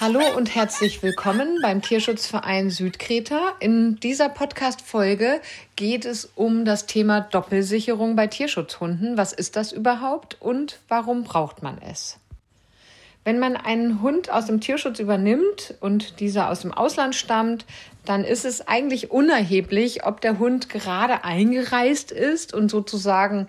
Hallo und herzlich willkommen beim Tierschutzverein Südkreta. In dieser Podcast-Folge geht es um das Thema Doppelsicherung bei Tierschutzhunden. Was ist das überhaupt und warum braucht man es? Wenn man einen Hund aus dem Tierschutz übernimmt und dieser aus dem Ausland stammt, dann ist es eigentlich unerheblich, ob der Hund gerade eingereist ist und sozusagen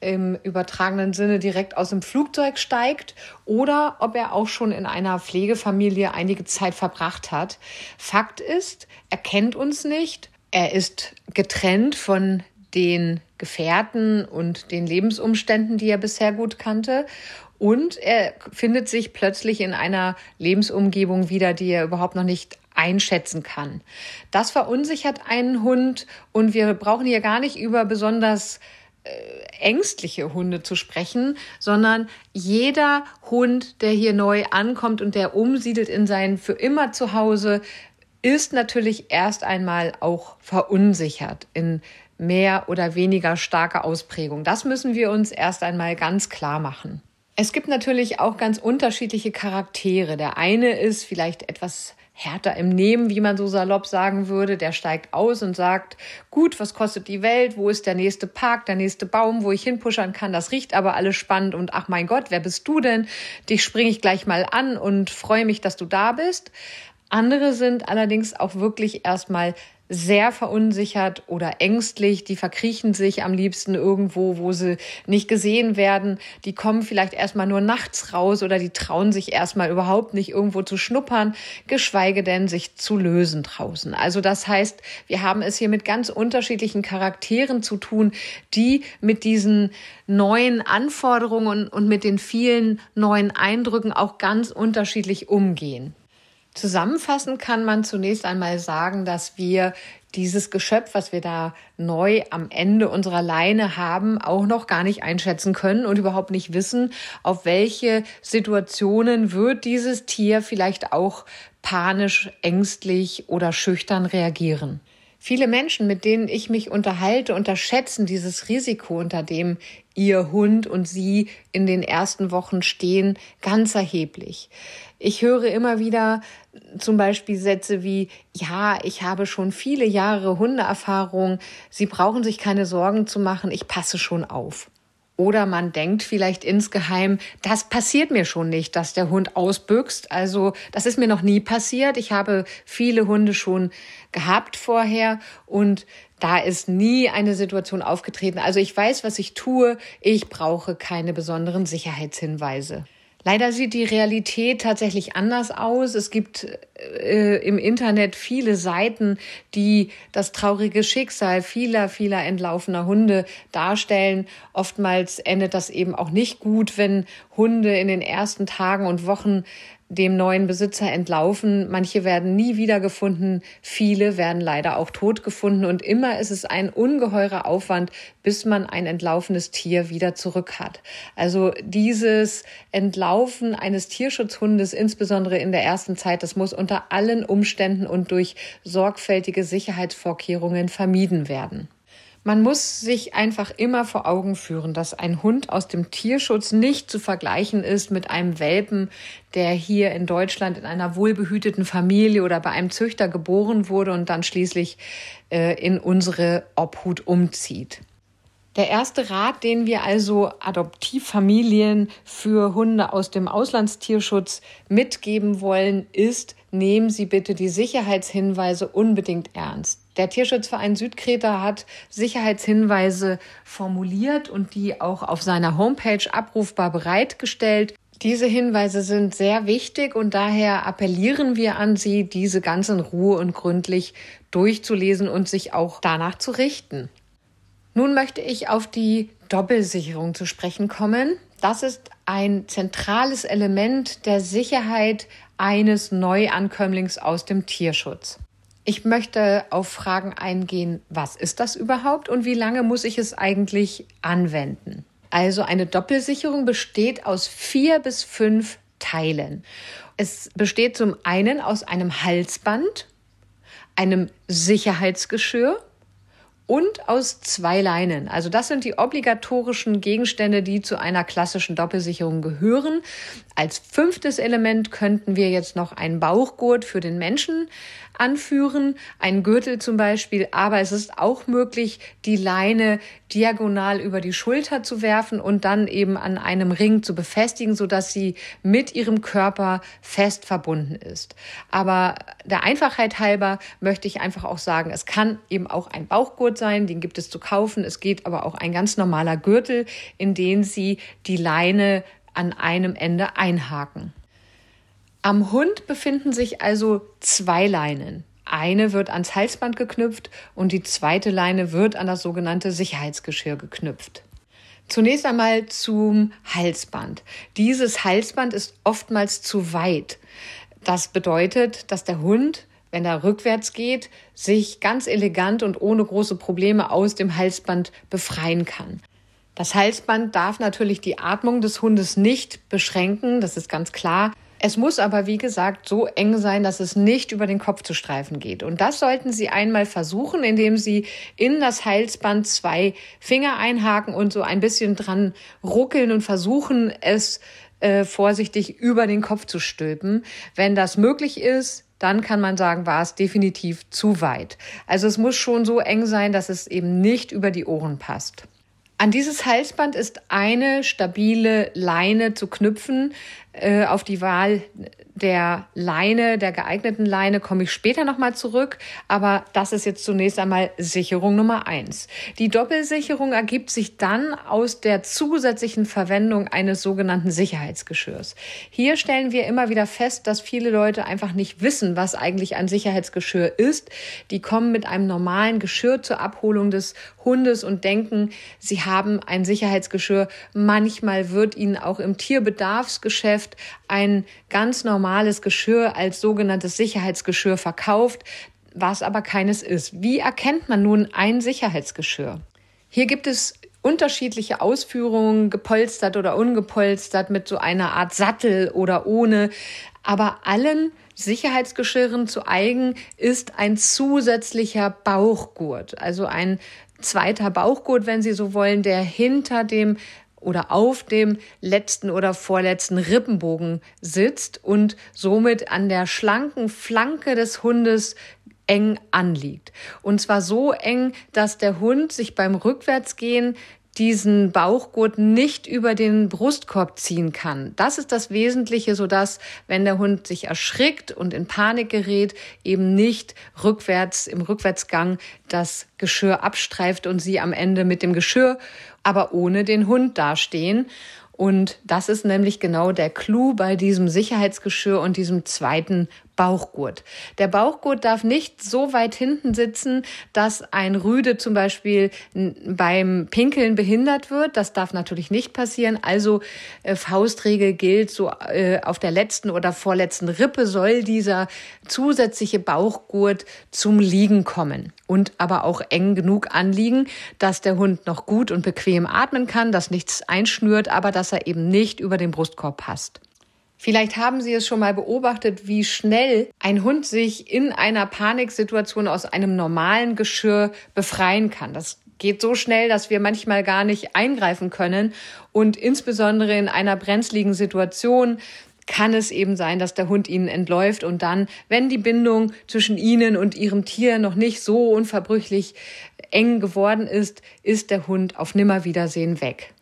im übertragenen Sinne direkt aus dem Flugzeug steigt oder ob er auch schon in einer Pflegefamilie einige Zeit verbracht hat. Fakt ist, er kennt uns nicht. Er ist getrennt von den Gefährten und den Lebensumständen, die er bisher gut kannte. Und er findet sich plötzlich in einer Lebensumgebung wieder, die er überhaupt noch nicht einschätzen kann. Das verunsichert einen Hund und wir brauchen hier gar nicht über besonders äh, ängstliche Hunde zu sprechen, sondern jeder Hund, der hier neu ankommt und der umsiedelt in sein für immer Zuhause, ist natürlich erst einmal auch verunsichert in mehr oder weniger starker Ausprägung. Das müssen wir uns erst einmal ganz klar machen. Es gibt natürlich auch ganz unterschiedliche Charaktere. Der eine ist vielleicht etwas härter im Nehmen, wie man so salopp sagen würde. Der steigt aus und sagt, gut, was kostet die Welt? Wo ist der nächste Park, der nächste Baum, wo ich hinpuschern kann? Das riecht aber alles spannend und ach mein Gott, wer bist du denn? Dich springe ich gleich mal an und freue mich, dass du da bist. Andere sind allerdings auch wirklich erstmal sehr verunsichert oder ängstlich, die verkriechen sich am liebsten irgendwo, wo sie nicht gesehen werden, die kommen vielleicht erstmal nur nachts raus oder die trauen sich erstmal überhaupt nicht irgendwo zu schnuppern, geschweige denn sich zu lösen draußen. Also das heißt, wir haben es hier mit ganz unterschiedlichen Charakteren zu tun, die mit diesen neuen Anforderungen und mit den vielen neuen Eindrücken auch ganz unterschiedlich umgehen. Zusammenfassend kann man zunächst einmal sagen, dass wir dieses Geschöpf, was wir da neu am Ende unserer Leine haben, auch noch gar nicht einschätzen können und überhaupt nicht wissen, auf welche Situationen wird dieses Tier vielleicht auch panisch, ängstlich oder schüchtern reagieren. Viele Menschen, mit denen ich mich unterhalte, unterschätzen dieses Risiko, unter dem ihr Hund und sie in den ersten Wochen stehen, ganz erheblich. Ich höre immer wieder zum Beispiel Sätze wie, ja, ich habe schon viele Jahre Hundeerfahrung, Sie brauchen sich keine Sorgen zu machen, ich passe schon auf. Oder man denkt vielleicht insgeheim, das passiert mir schon nicht, dass der Hund ausbüchst. Also das ist mir noch nie passiert. Ich habe viele Hunde schon gehabt vorher und da ist nie eine Situation aufgetreten. Also ich weiß, was ich tue. Ich brauche keine besonderen Sicherheitshinweise. Leider sieht die Realität tatsächlich anders aus. Es gibt äh, im Internet viele Seiten, die das traurige Schicksal vieler, vieler entlaufener Hunde darstellen. Oftmals endet das eben auch nicht gut, wenn Hunde in den ersten Tagen und Wochen dem neuen Besitzer entlaufen. Manche werden nie wiedergefunden, viele werden leider auch tot gefunden und immer ist es ein ungeheurer Aufwand, bis man ein entlaufenes Tier wieder zurück hat. Also dieses Entlaufen eines Tierschutzhundes, insbesondere in der ersten Zeit, das muss unter allen Umständen und durch sorgfältige Sicherheitsvorkehrungen vermieden werden. Man muss sich einfach immer vor Augen führen, dass ein Hund aus dem Tierschutz nicht zu vergleichen ist mit einem Welpen, der hier in Deutschland in einer wohlbehüteten Familie oder bei einem Züchter geboren wurde und dann schließlich äh, in unsere Obhut umzieht. Der erste Rat, den wir also Adoptivfamilien für Hunde aus dem Auslandstierschutz mitgeben wollen, ist, nehmen Sie bitte die Sicherheitshinweise unbedingt ernst. Der Tierschutzverein Südkreta hat Sicherheitshinweise formuliert und die auch auf seiner Homepage abrufbar bereitgestellt. Diese Hinweise sind sehr wichtig und daher appellieren wir an Sie, diese ganz in Ruhe und gründlich durchzulesen und sich auch danach zu richten. Nun möchte ich auf die Doppelsicherung zu sprechen kommen. Das ist ein zentrales Element der Sicherheit eines Neuankömmlings aus dem Tierschutz. Ich möchte auf Fragen eingehen, was ist das überhaupt und wie lange muss ich es eigentlich anwenden? Also eine Doppelsicherung besteht aus vier bis fünf Teilen. Es besteht zum einen aus einem Halsband, einem Sicherheitsgeschirr und aus zwei Leinen. Also das sind die obligatorischen Gegenstände, die zu einer klassischen Doppelsicherung gehören. Als fünftes Element könnten wir jetzt noch einen Bauchgurt für den Menschen anführen, einen Gürtel zum Beispiel, aber es ist auch möglich, die Leine diagonal über die Schulter zu werfen und dann eben an einem Ring zu befestigen, sodass sie mit ihrem Körper fest verbunden ist. Aber der Einfachheit halber möchte ich einfach auch sagen, es kann eben auch ein Bauchgurt sein, den gibt es zu kaufen. Es geht aber auch ein ganz normaler Gürtel, in den Sie die Leine an einem Ende einhaken. Am Hund befinden sich also zwei Leinen. Eine wird ans Halsband geknüpft und die zweite Leine wird an das sogenannte Sicherheitsgeschirr geknüpft. Zunächst einmal zum Halsband. Dieses Halsband ist oftmals zu weit. Das bedeutet, dass der Hund, wenn er rückwärts geht, sich ganz elegant und ohne große Probleme aus dem Halsband befreien kann. Das Halsband darf natürlich die Atmung des Hundes nicht beschränken, das ist ganz klar. Es muss aber, wie gesagt, so eng sein, dass es nicht über den Kopf zu streifen geht. Und das sollten Sie einmal versuchen, indem Sie in das Halsband zwei Finger einhaken und so ein bisschen dran ruckeln und versuchen, es äh, vorsichtig über den Kopf zu stülpen. Wenn das möglich ist, dann kann man sagen, war es definitiv zu weit. Also es muss schon so eng sein, dass es eben nicht über die Ohren passt. An dieses Halsband ist eine stabile Leine zu knüpfen. Äh, auf die Wahl der Leine, der geeigneten Leine, komme ich später nochmal zurück. Aber das ist jetzt zunächst einmal Sicherung Nummer eins. Die Doppelsicherung ergibt sich dann aus der zusätzlichen Verwendung eines sogenannten Sicherheitsgeschirrs. Hier stellen wir immer wieder fest, dass viele Leute einfach nicht wissen, was eigentlich ein Sicherheitsgeschirr ist. Die kommen mit einem normalen Geschirr zur Abholung des Hundes und denken, sie haben ein Sicherheitsgeschirr. Manchmal wird ihnen auch im Tierbedarfsgeschäft Geschäft ein ganz normales Geschirr als sogenanntes Sicherheitsgeschirr verkauft, was aber keines ist. Wie erkennt man nun ein Sicherheitsgeschirr? Hier gibt es unterschiedliche Ausführungen, gepolstert oder ungepolstert, mit so einer Art Sattel oder ohne. Aber allen Sicherheitsgeschirren zu eigen ist ein zusätzlicher Bauchgurt, also ein zweiter Bauchgurt, wenn Sie so wollen, der hinter dem oder auf dem letzten oder vorletzten Rippenbogen sitzt und somit an der schlanken Flanke des Hundes eng anliegt. Und zwar so eng, dass der Hund sich beim Rückwärtsgehen diesen Bauchgurt nicht über den Brustkorb ziehen kann. Das ist das Wesentliche, so dass, wenn der Hund sich erschrickt und in Panik gerät, eben nicht rückwärts im Rückwärtsgang das Geschirr abstreift und sie am Ende mit dem Geschirr aber ohne den Hund dastehen. Und das ist nämlich genau der Clou bei diesem Sicherheitsgeschirr und diesem zweiten Bauchgurt. Der Bauchgurt darf nicht so weit hinten sitzen, dass ein Rüde zum Beispiel beim Pinkeln behindert wird. Das darf natürlich nicht passieren. Also äh, Faustregel gilt, so äh, auf der letzten oder vorletzten Rippe soll dieser zusätzliche Bauchgurt zum Liegen kommen und aber auch eng genug anliegen, dass der Hund noch gut und bequem atmen kann, dass nichts einschnürt, aber dass er eben nicht über den Brustkorb passt. Vielleicht haben Sie es schon mal beobachtet, wie schnell ein Hund sich in einer Paniksituation aus einem normalen Geschirr befreien kann. Das geht so schnell, dass wir manchmal gar nicht eingreifen können. Und insbesondere in einer brenzligen Situation kann es eben sein, dass der Hund ihnen entläuft und dann, wenn die Bindung zwischen ihnen und ihrem Tier noch nicht so unverbrüchlich eng geworden ist, ist der Hund auf Nimmerwiedersehen weg.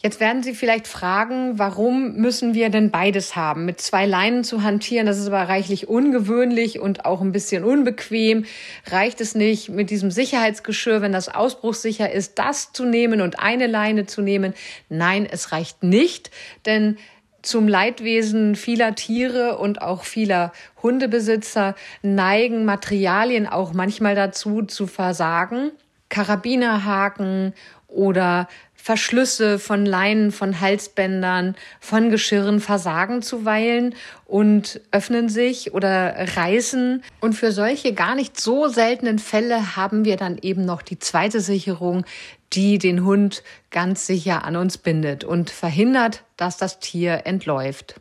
Jetzt werden Sie vielleicht fragen, warum müssen wir denn beides haben? Mit zwei Leinen zu hantieren, das ist aber reichlich ungewöhnlich und auch ein bisschen unbequem. Reicht es nicht, mit diesem Sicherheitsgeschirr, wenn das ausbruchssicher ist, das zu nehmen und eine Leine zu nehmen? Nein, es reicht nicht, denn zum Leidwesen vieler Tiere und auch vieler Hundebesitzer neigen Materialien auch manchmal dazu zu versagen. Karabinerhaken oder Verschlüsse von Leinen, von Halsbändern, von Geschirren versagen zuweilen und öffnen sich oder reißen. Und für solche gar nicht so seltenen Fälle haben wir dann eben noch die zweite Sicherung, die den Hund ganz sicher an uns bindet und verhindert, dass das Tier entläuft.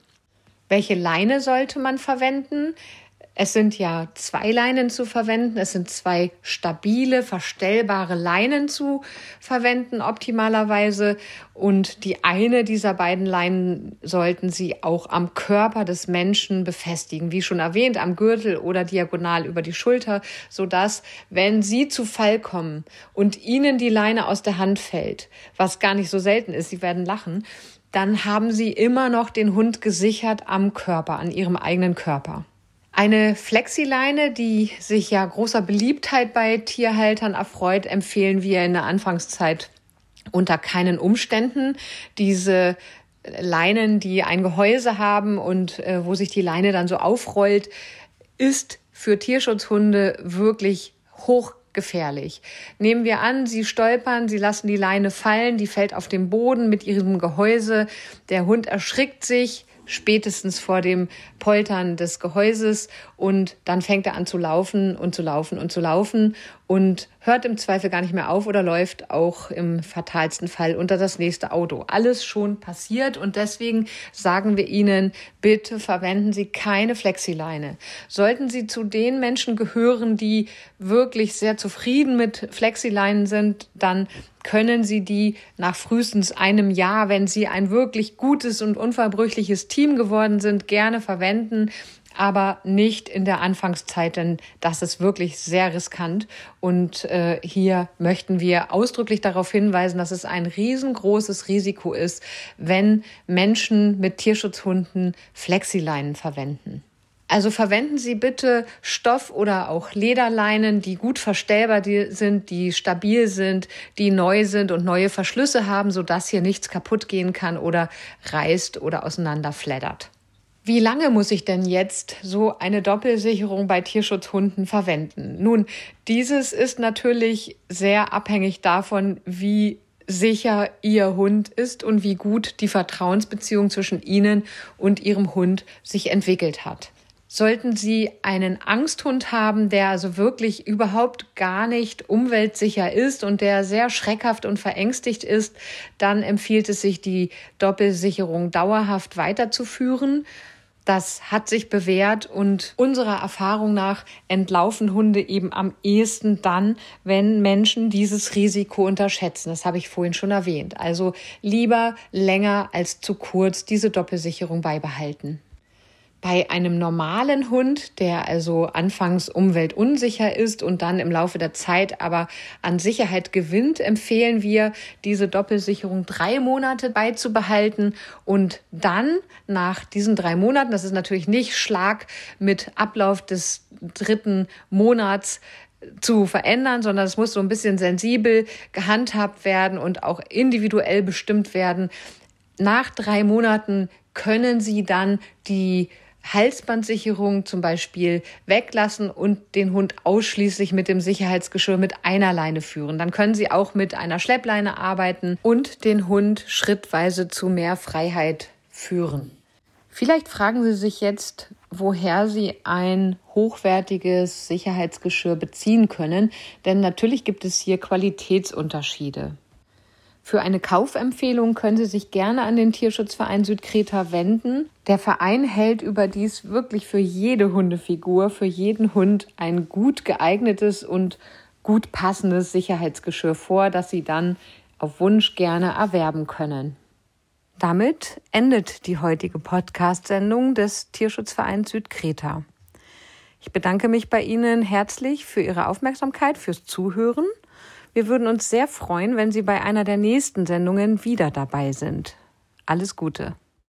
Welche Leine sollte man verwenden? Es sind ja zwei Leinen zu verwenden. Es sind zwei stabile, verstellbare Leinen zu verwenden, optimalerweise. Und die eine dieser beiden Leinen sollten Sie auch am Körper des Menschen befestigen. Wie schon erwähnt, am Gürtel oder diagonal über die Schulter, sodass, wenn Sie zu Fall kommen und Ihnen die Leine aus der Hand fällt, was gar nicht so selten ist, Sie werden lachen, dann haben Sie immer noch den Hund gesichert am Körper, an Ihrem eigenen Körper. Eine Flexileine, die sich ja großer Beliebtheit bei Tierhaltern erfreut, empfehlen wir in der Anfangszeit unter keinen Umständen. Diese Leinen, die ein Gehäuse haben und äh, wo sich die Leine dann so aufrollt, ist für Tierschutzhunde wirklich hochgefährlich. Nehmen wir an, Sie stolpern, Sie lassen die Leine fallen, die fällt auf den Boden mit Ihrem Gehäuse, der Hund erschrickt sich, spätestens vor dem Poltern des Gehäuses und dann fängt er an zu laufen und zu laufen und zu laufen und hört im Zweifel gar nicht mehr auf oder läuft auch im fatalsten Fall unter das nächste Auto. Alles schon passiert und deswegen sagen wir Ihnen, bitte verwenden Sie keine Flexileine. Sollten Sie zu den Menschen gehören, die wirklich sehr zufrieden mit Flexileinen sind, dann können Sie die nach frühestens einem Jahr, wenn Sie ein wirklich gutes und unverbrüchliches Team geworden sind, gerne verwenden aber nicht in der Anfangszeit, denn das ist wirklich sehr riskant. Und äh, hier möchten wir ausdrücklich darauf hinweisen, dass es ein riesengroßes Risiko ist, wenn Menschen mit Tierschutzhunden Flexileinen verwenden. Also verwenden Sie bitte Stoff oder auch Lederleinen, die gut verstellbar sind, die stabil sind, die neu sind und neue Verschlüsse haben, sodass hier nichts kaputt gehen kann oder reißt oder auseinanderfleddert. Wie lange muss ich denn jetzt so eine Doppelsicherung bei Tierschutzhunden verwenden? Nun, dieses ist natürlich sehr abhängig davon, wie sicher Ihr Hund ist und wie gut die Vertrauensbeziehung zwischen Ihnen und Ihrem Hund sich entwickelt hat. Sollten Sie einen Angsthund haben, der also wirklich überhaupt gar nicht umweltsicher ist und der sehr schreckhaft und verängstigt ist, dann empfiehlt es sich, die Doppelsicherung dauerhaft weiterzuführen. Das hat sich bewährt und unserer Erfahrung nach entlaufen Hunde eben am ehesten dann, wenn Menschen dieses Risiko unterschätzen. Das habe ich vorhin schon erwähnt. Also lieber länger als zu kurz diese Doppelsicherung beibehalten. Bei einem normalen Hund, der also anfangs umweltunsicher ist und dann im Laufe der Zeit aber an Sicherheit gewinnt, empfehlen wir, diese Doppelsicherung drei Monate beizubehalten und dann nach diesen drei Monaten, das ist natürlich nicht Schlag mit Ablauf des dritten Monats, zu verändern, sondern es muss so ein bisschen sensibel gehandhabt werden und auch individuell bestimmt werden. Nach drei Monaten können Sie dann die Halsbandsicherung zum Beispiel weglassen und den Hund ausschließlich mit dem Sicherheitsgeschirr mit einer Leine führen. Dann können Sie auch mit einer Schleppleine arbeiten und den Hund schrittweise zu mehr Freiheit führen. Vielleicht fragen Sie sich jetzt, woher Sie ein hochwertiges Sicherheitsgeschirr beziehen können, denn natürlich gibt es hier Qualitätsunterschiede. Für eine Kaufempfehlung können Sie sich gerne an den Tierschutzverein Südkreta wenden. Der Verein hält überdies wirklich für jede Hundefigur, für jeden Hund ein gut geeignetes und gut passendes Sicherheitsgeschirr vor, das Sie dann auf Wunsch gerne erwerben können. Damit endet die heutige Podcast-Sendung des Tierschutzvereins Südkreta. Ich bedanke mich bei Ihnen herzlich für Ihre Aufmerksamkeit, fürs Zuhören wir würden uns sehr freuen, wenn Sie bei einer der nächsten Sendungen wieder dabei sind. Alles Gute.